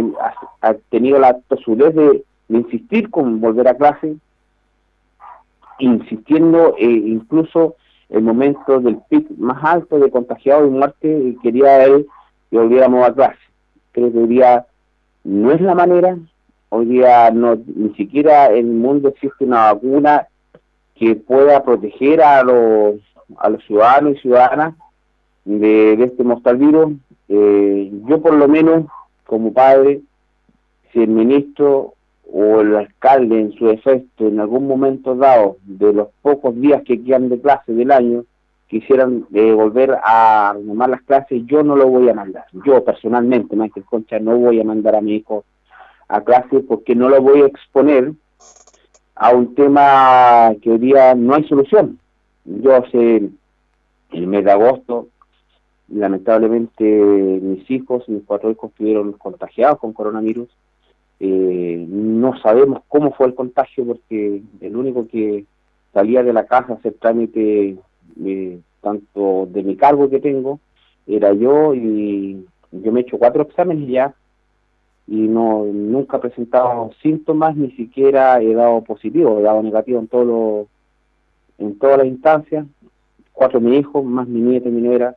ha- tenido la tosudez de, de insistir con volver a clase, insistiendo eh, incluso el momento del pic más alto de contagiados y muerte y quería él que volviéramos a. Creo que hoy día no es la manera, hoy día no ni siquiera en el mundo existe una vacuna que pueda proteger a los, a los ciudadanos y ciudadanas de, de este mortal virus. Eh, yo por lo menos, como padre, si el ministro o el alcalde en su efecto en algún momento dado de los pocos días que quedan de clase del año quisieran eh, volver a retomar las clases, yo no lo voy a mandar. Yo personalmente, Michael Concha, no voy a mandar a mi hijo a clase porque no lo voy a exponer a un tema que hoy día no hay solución. Yo hace el mes de agosto, lamentablemente mis hijos, mis cuatro hijos estuvieron contagiados con coronavirus eh, no sabemos cómo fue el contagio porque el único que salía de la casa a hacer trámite eh, tanto de mi cargo que tengo era yo y yo me he hecho cuatro exámenes ya y no nunca he presentado síntomas ni siquiera he dado positivo he dado negativo en todo en todas las instancias cuatro mi hijos más mi nieta y mi nuera.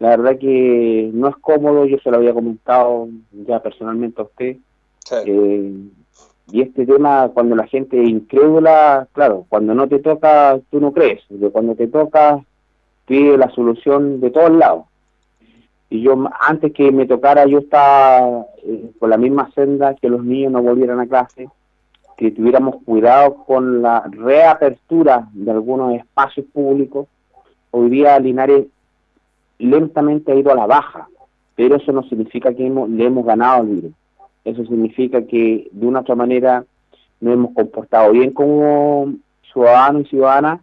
La verdad que no es cómodo yo se lo había comentado ya personalmente a usted eh, y este tema, cuando la gente es incrédula, claro, cuando no te toca, tú no crees. Cuando te toca, pide la solución de todos lados. Y yo, antes que me tocara, yo estaba eh, la misma senda que los niños no volvieran a clase, que tuviéramos cuidado con la reapertura de algunos espacios públicos. Hoy día Linares lentamente ha ido a la baja, pero eso no significa que le hemos ganado al virus. Eso significa que de una otra manera nos hemos comportado bien como ciudadanos y ciudadanas.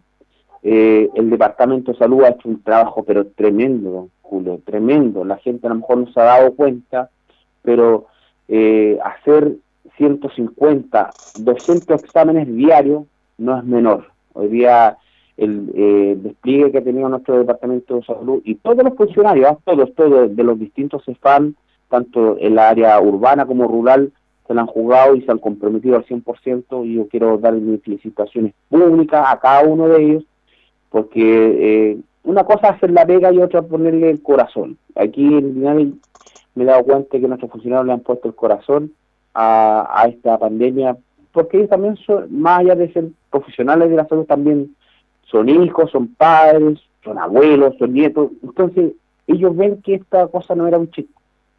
Eh, el Departamento de Salud ha hecho un trabajo, pero tremendo, Julio, tremendo. La gente a lo mejor no se ha dado cuenta, pero eh, hacer 150, 200 exámenes diarios no es menor. Hoy día el eh, despliegue que ha tenido nuestro Departamento de Salud y todos los funcionarios, todos, todos de los distintos CEFAM, tanto en la área urbana como rural, se la han jugado y se han comprometido al 100% y yo quiero dar mis felicitaciones públicas a cada uno de ellos porque eh, una cosa es hacer la pega y otra ponerle el corazón. Aquí en me he dado cuenta que nuestros funcionarios le han puesto el corazón a, a esta pandemia porque ellos también son, más allá de ser profesionales de la salud, también son hijos, son padres, son abuelos, son nietos. Entonces, ellos ven que esta cosa no era un chiste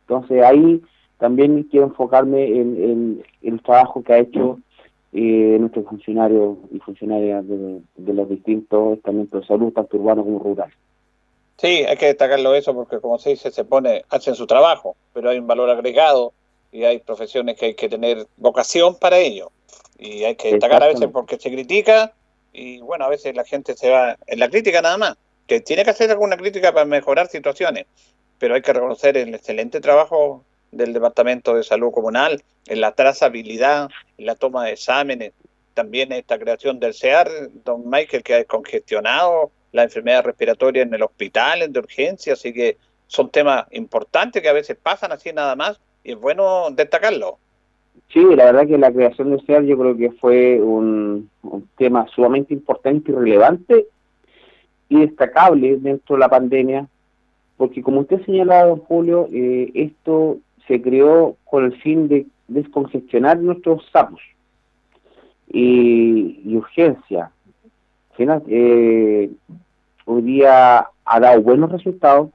entonces ahí también quiero enfocarme en, el trabajo que ha hecho eh, nuestros funcionarios y funcionarias de, los distintos estamentos de salud, tanto urbanos como rurales. Sí, hay que destacarlo eso porque como se dice, se pone, hacen su trabajo, pero hay un valor agregado y hay profesiones que hay que tener vocación para ello. Y hay que destacar a veces porque se critica y bueno, a veces la gente se va en la crítica nada más, que tiene que hacer alguna crítica para mejorar situaciones, pero hay que reconocer el excelente trabajo del Departamento de Salud Comunal en la trazabilidad, en la toma de exámenes, también esta creación del CEAR, don Michael, que ha congestionado la enfermedad respiratoria en el hospital, en de urgencia, así que son temas importantes que a veces pasan así nada más y es bueno destacarlo. Sí, la verdad que la creación del CEAR yo creo que fue un, un tema sumamente importante y relevante y destacable dentro de la pandemia porque como usted señalaba, don Julio, eh, esto se creó con el fin de descongestionar nuestros sapos y, urgencia. Eh, hoy día ha dado buenos resultados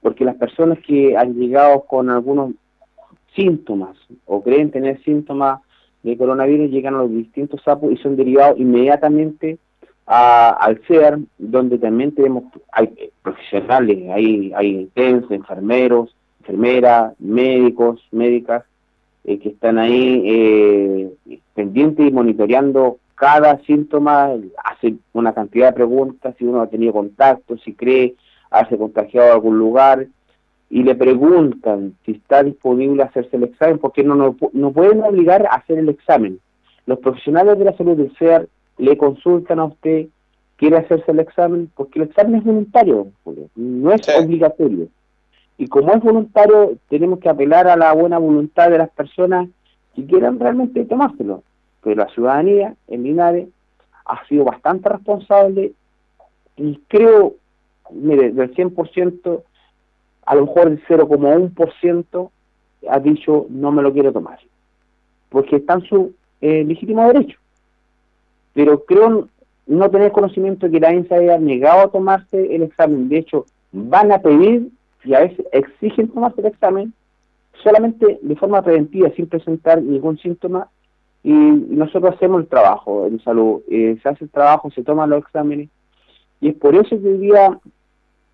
porque las personas que han llegado con algunos síntomas o creen tener síntomas de coronavirus llegan a los distintos sapos y son derivados inmediatamente al CER, donde también tenemos, hay profesionales, hay, hay enfermeros, enfermeras, médicos, médicas, eh, que están ahí eh, pendientes y monitoreando cada síntoma, hace una cantidad de preguntas, si uno ha tenido contacto, si cree haberse contagiado en algún lugar, y le preguntan si está disponible hacerse el examen, porque no, no, no pueden obligar a hacer el examen. Los profesionales de la salud del CER le consultan a usted, quiere hacerse el examen, porque el examen es voluntario, no es obligatorio. Y como es voluntario, tenemos que apelar a la buena voluntad de las personas que quieran realmente tomárselo. Pero la ciudadanía en Linares ha sido bastante responsable y creo, mire, del 100%, a lo mejor el 0,1% ha dicho no me lo quiero tomar, porque está en su eh, legítimo derecho. Pero creo no tener conocimiento que la se haya negado a tomarse el examen. De hecho, van a pedir y a veces exigen tomarse el examen solamente de forma preventiva, sin presentar ningún síntoma, y nosotros hacemos el trabajo en salud. Eh, se hace el trabajo, se toman los exámenes, y es por eso que hoy día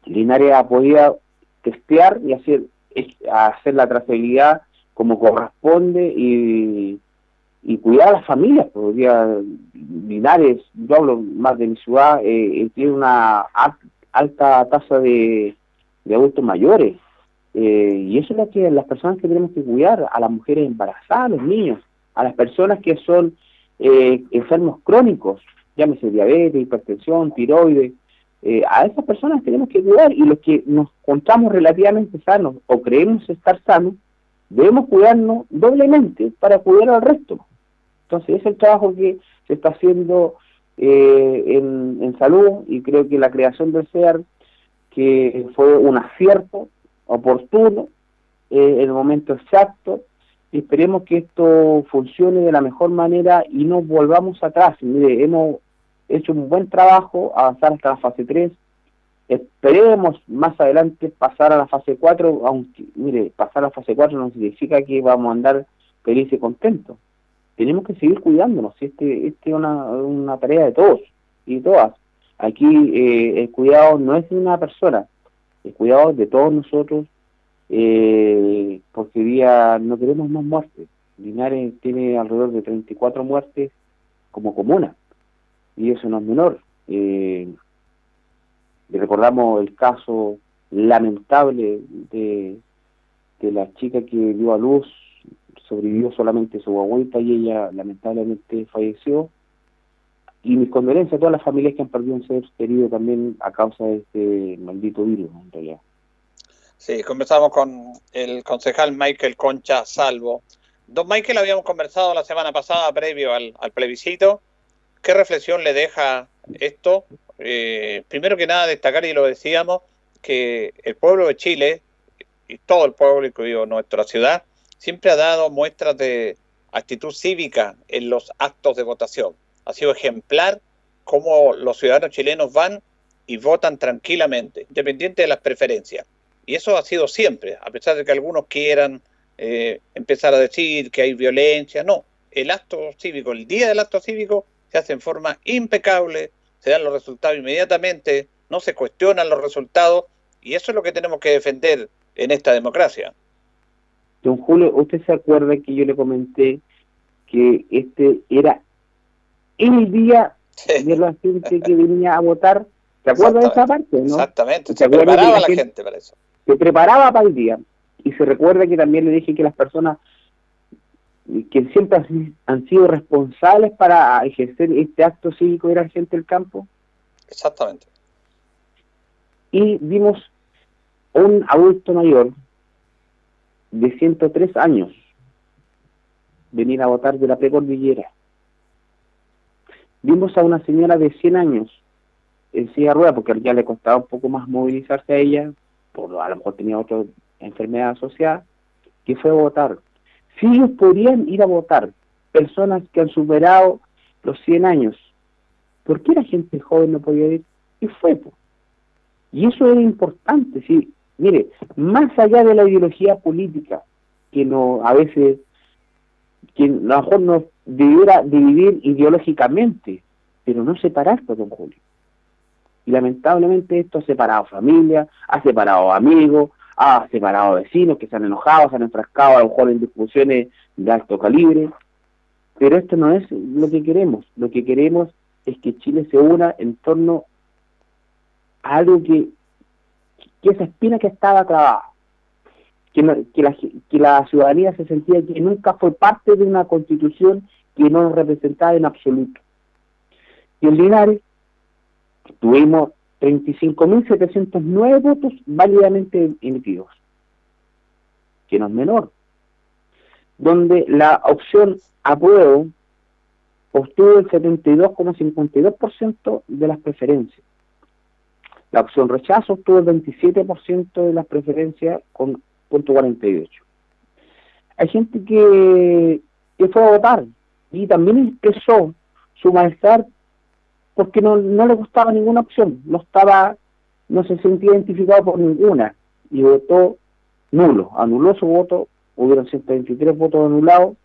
Linares podido testear y hacer, hacer la trazabilidad como corresponde y, y cuidar a las familias. Porque Linares, yo hablo más de mi ciudad, eh, eh, tiene una alta tasa de, de adultos mayores. Eh, y eso es lo que las personas que tenemos que cuidar, a las mujeres embarazadas, a los niños, a las personas que son enfermos crónicos, llámese diabetes, hipertensión, tiroides, eh, a esas personas tenemos que cuidar y los que nos encontramos relativamente sanos o creemos estar sanos, debemos cuidarnos doblemente para cuidar al resto. Entonces, es el trabajo que se está haciendo eh, en, salud y creo que la creación del CEAR, que fue un acierto oportuno, eh, en el momento exacto, y esperemos que esto funcione de la mejor manera y no volvamos atrás. Mire, hemos hecho un buen trabajo, avanzar hasta la fase 3. Esperemos más adelante pasar a la fase 4, aunque, mire, pasar a la fase 4 no significa que vamos a andar felices y contentos. Tenemos que seguir cuidándonos, este, este es una, una tarea de todos y todas. Aquí eh, el cuidado no es de una persona, el cuidado es de todos nosotros, eh, porque día no queremos más muertes. Linares tiene alrededor de 34 muertes como comuna y eso no es menor. Eh, recordamos el caso lamentable de, de la chica que dio a luz, sobrevivió solamente su abuelita y ella lamentablemente falleció. Y mis condolencias a todas las familias que han perdido un ser querido también a causa de este maldito virus, en realidad. Sí, conversamos con el concejal Michael Concha Salvo. Don Michael, habíamos conversado la semana pasada previo al, al plebiscito ¿Qué reflexión le deja esto? Eh, primero que nada, destacar, y lo decíamos, que el pueblo de Chile, y todo el pueblo, incluido nuestra ciudad, siempre ha dado muestras de actitud cívica en los actos de votación. Ha sido ejemplar cómo los ciudadanos chilenos van y votan tranquilamente, independiente de las preferencias. Y eso ha sido siempre, a pesar de que algunos quieran eh, empezar a decir que hay violencia. No, el acto cívico, el día del acto cívico, se hace en forma impecable, se dan los resultados inmediatamente, no se cuestionan los resultados y eso es lo que tenemos que defender en esta democracia. Don Julio, ¿usted se acuerda que yo le comenté que este era el día de la gente que venía a votar? ¿Se acuerda de esa parte? ¿no? Exactamente, se, preparaba la gente para eso. Se preparaba para el día y se recuerda que también le dije que las personas que siempre han sido responsables para ejercer este acto cívico de la gente del campo. Exactamente. Y vimos un adulto mayor de 103 años venir a votar de la precordillera. Vimos a una señora de 100 años en silla de rueda, porque ya le costaba un poco más movilizarse a ella, por a lo mejor tenía otra enfermedad asociada, que fue a votar si ellos podrían ir a votar, personas que han superado los 100 años, ¿por qué la gente joven no podía ir? Y fue. Y eso era importante. ¿sí? Mire, más allá de la ideología política, que no a veces, que a lo mejor nos debiera dividir ideológicamente, pero no separarlo, don Julio. Y lamentablemente esto ha separado familia, ha separado amigos, ha separado vecinos que se han enojado, se han enfrascado a lo mejor en discusiones de alto calibre, pero esto no es lo que queremos. Lo que queremos es que Chile se una en torno a algo que, que esa espina que estaba clavada, que, que, la, que la ciudadanía se sentía que nunca fue parte de una constitución que no nos representaba en absoluto. Y en Linares tuvimos 35.709 votos válidamente emitidos, que no es menor, donde la opción apruebo obtuvo el 72,52% de las preferencias. La opción rechazo obtuvo el 27% de las preferencias con punto 48. Hay gente que, que fue a votar y también expresó su malestar porque no, no le gustaba ninguna opción, no estaba, no se sentía identificado por ninguna y votó nulo, anuló su voto, hubieron 123 votos anulados,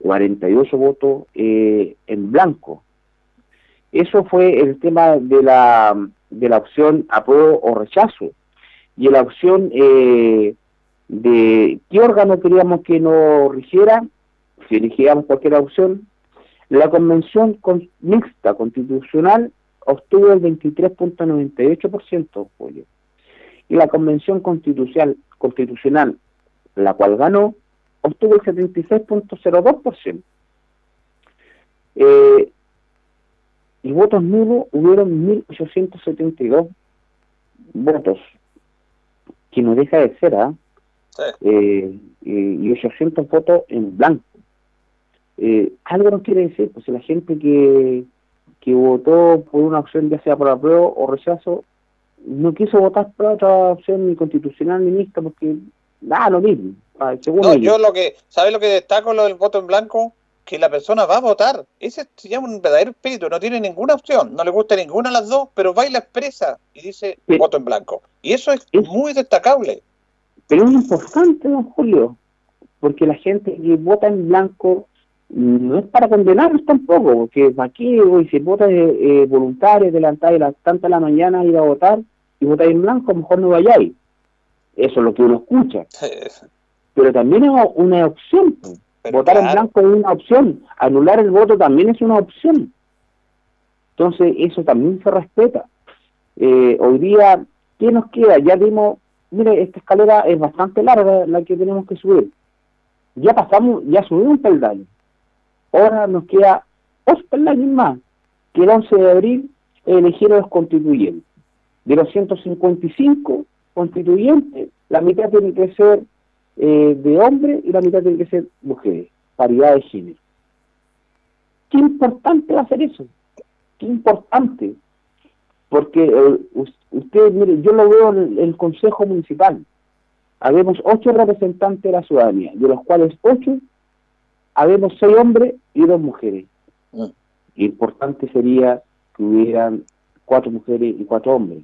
48 votos eh, en blanco. Eso fue el tema de la, de la opción apruebo o rechazo. Y la opción eh, de qué órgano queríamos que nos rigiera, si elegíamos cualquier opción, la convención mixta constitucional obtuvo el 23.98% apoyo. Y la convención constitucional, constitucional, la cual ganó, obtuvo el 76.02%. Eh, y votos nulos hubieron 1.872 votos, que no deja de ser, ¿ah? eh, y 800 votos en blanco. Eh, algo nos quiere decir, pues la gente que, que votó por una opción, ya sea por apruebo o rechazo, no quiso votar por otra opción ni constitucional ni mixta, porque nada, lo mismo. Ah, no, yo lo que, ¿sabes lo que destaco lo del voto en blanco? Que la persona va a votar. Ese se llama un verdadero espíritu, no tiene ninguna opción, no le gusta ninguna de las dos, pero va y la expresa y dice voto en blanco. Y eso es, muy destacable. Pero es importante, don Julio, porque la gente que vota en blanco no es para condenarlos tampoco, porque aquí hoy si vota eh, voluntario, adelantar de las tantas de la mañana ir a votar y votar en blanco, mejor no vayáis. Eso es lo que uno escucha. Pero también es una opción. Votar en blanco es una opción. Anular el voto también es una opción. Entonces, eso también se respeta. Eh, hoy día, ¿qué nos queda? Ya vimos, mire, esta escalera es bastante larga la que tenemos que subir. Ya pasamos, ya subimos un peldaño. Ahora nos queda dos peldaños más, que el 11 de abril elegir a los constituyentes. De los 155 constituyentes, la mitad tiene que ser eh, de hombres y la mitad tiene que ser mujeres, paridad de género. Qué importante va a ser eso, qué importante, porque eh, ustedes, mire, yo lo veo en el Consejo Municipal, habemos ocho representantes de la ciudadanía, de los cuales ocho habemos seis hombres y dos mujeres. Mm. Importante sería que hubieran cuatro mujeres y cuatro hombres,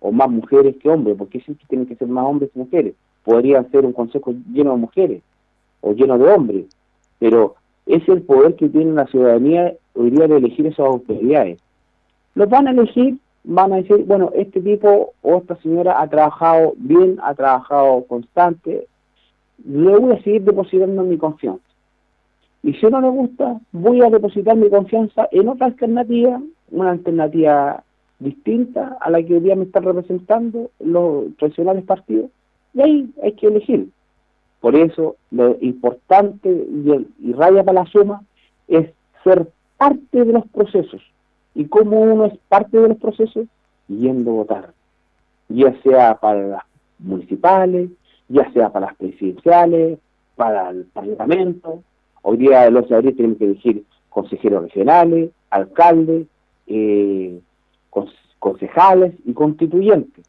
o más mujeres que hombres, porque que tienen que ser más hombres que mujeres. Podrían ser un consejo lleno de mujeres o lleno de hombres, pero es el poder que tiene la ciudadanía hoy día de elegir esas autoridades. Los van a elegir, van a decir, bueno, este tipo o esta señora ha trabajado bien, ha trabajado constante, le voy a seguir depositando mi confianza. Y si no le gusta, voy a depositar mi confianza en otra alternativa, una alternativa distinta a la que hoy día me están representando los tradicionales partidos. Y ahí hay que elegir. Por eso, lo importante y, y raya para la suma es ser parte de los procesos. ¿Y cómo uno es parte de los procesos? Yendo a votar. Ya sea para las municipales, ya sea para las presidenciales, para el parlamento, Hoy día los abril tenemos que elegir consejeros regionales, alcaldes, eh, concejales y constituyentes.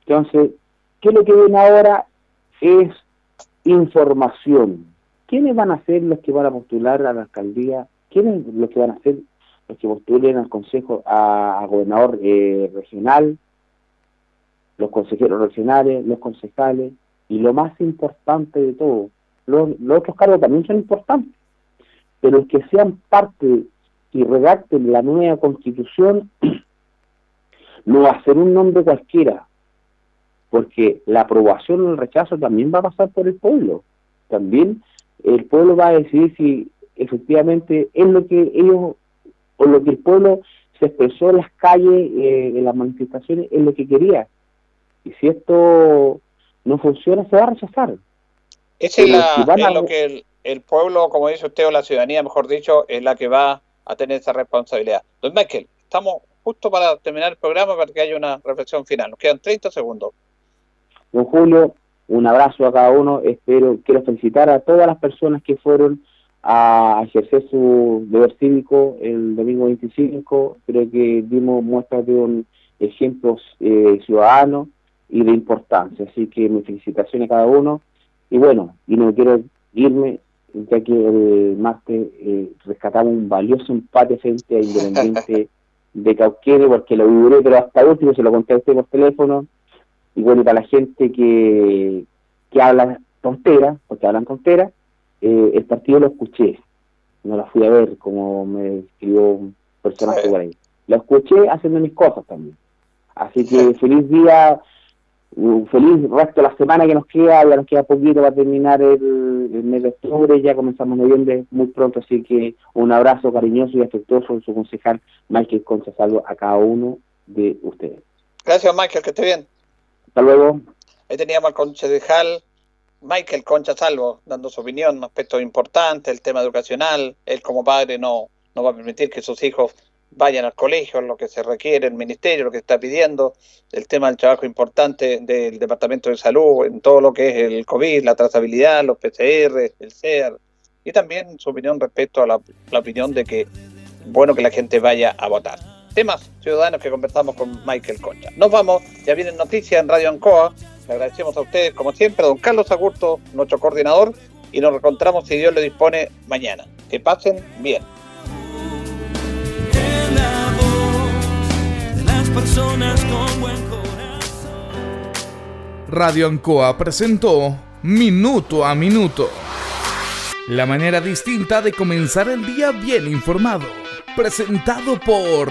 Entonces, ¿qué lo que viene ahora? Es información. ¿Quiénes van a ser los que van a postular a la alcaldía? ¿Quiénes los que van a ser los que postulen al consejo, a, gobernador eh, regional? Los consejeros regionales, los concejales y lo más importante de todo, los, otros cargos también son importantes, pero que sean parte y redacten la nueva constitución no va un nombre cualquiera, porque la aprobación o el rechazo también va a pasar por el pueblo. También el pueblo va a decidir si efectivamente es lo que ellos o lo que el pueblo se expresó en las calles, eh, en las manifestaciones, es lo que quería. Y si esto no funciona, se va a rechazar. Ese es, lo que el, pueblo, como dice usted, o la ciudadanía, mejor dicho, es la que va a tener esa responsabilidad. Don Michael, estamos justo para terminar el programa para que haya una reflexión final. Nos quedan 30 segundos. Don Julio, un abrazo a cada uno. Espero, quiero felicitar a todas las personas que fueron a ejercer su deber cívico el domingo 25. Creo que dimos muestras de un ejemplos eh, ciudadanos y de importancia. Así que mis felicitaciones a cada uno. Y bueno, y no quiero irme, ya que el martes eh, rescatamos un valioso empate frente a Independiente de Cauquenes, porque lo viviré, pero hasta último se lo conté a usted por teléfono. Y bueno, para la gente que, que habla tontera, porque hablan tontera, eh, el partido lo escuché, no la fui a ver como me escribió personas por ahí. Lo escuché haciendo mis cosas también. Así que feliz día, un feliz resto de la semana que nos queda, ya nos queda poquito para terminar el, el mes de octubre, ya comenzamos noviembre muy pronto, así que un abrazo cariñoso y afectuoso de su concejal Michael Concha Salvo a cada uno de ustedes. Gracias, Michael, que esté bien. Luego. Ahí teníamos al concejal Michael Concha Salvo dando su opinión, aspectos importantes, el tema educacional. Él como padre no, no va a permitir que sus hijos vayan al colegio, lo que se requiere el ministerio, lo que está pidiendo, el tema del trabajo importante del Departamento de Salud, en todo lo que es el COVID, la trazabilidad, los PCR, el CER, y también su opinión respecto a la, la opinión de que bueno que la gente vaya a votar. Temas ciudadanos que conversamos con Michael Concha. Nos vamos, ya vienen noticias en Radio Ancoa. Le agradecemos a ustedes, como siempre, a don Carlos Agurto, nuestro coordinador, y nos reencontramos si Dios le dispone mañana. Que pasen bien. Radio Ancoa presentó Minuto a Minuto. La manera distinta de comenzar el día bien informado. Presentado por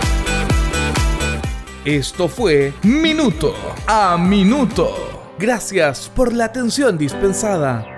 Esto fue Minuto a Minuto. Gracias por la atención dispensada.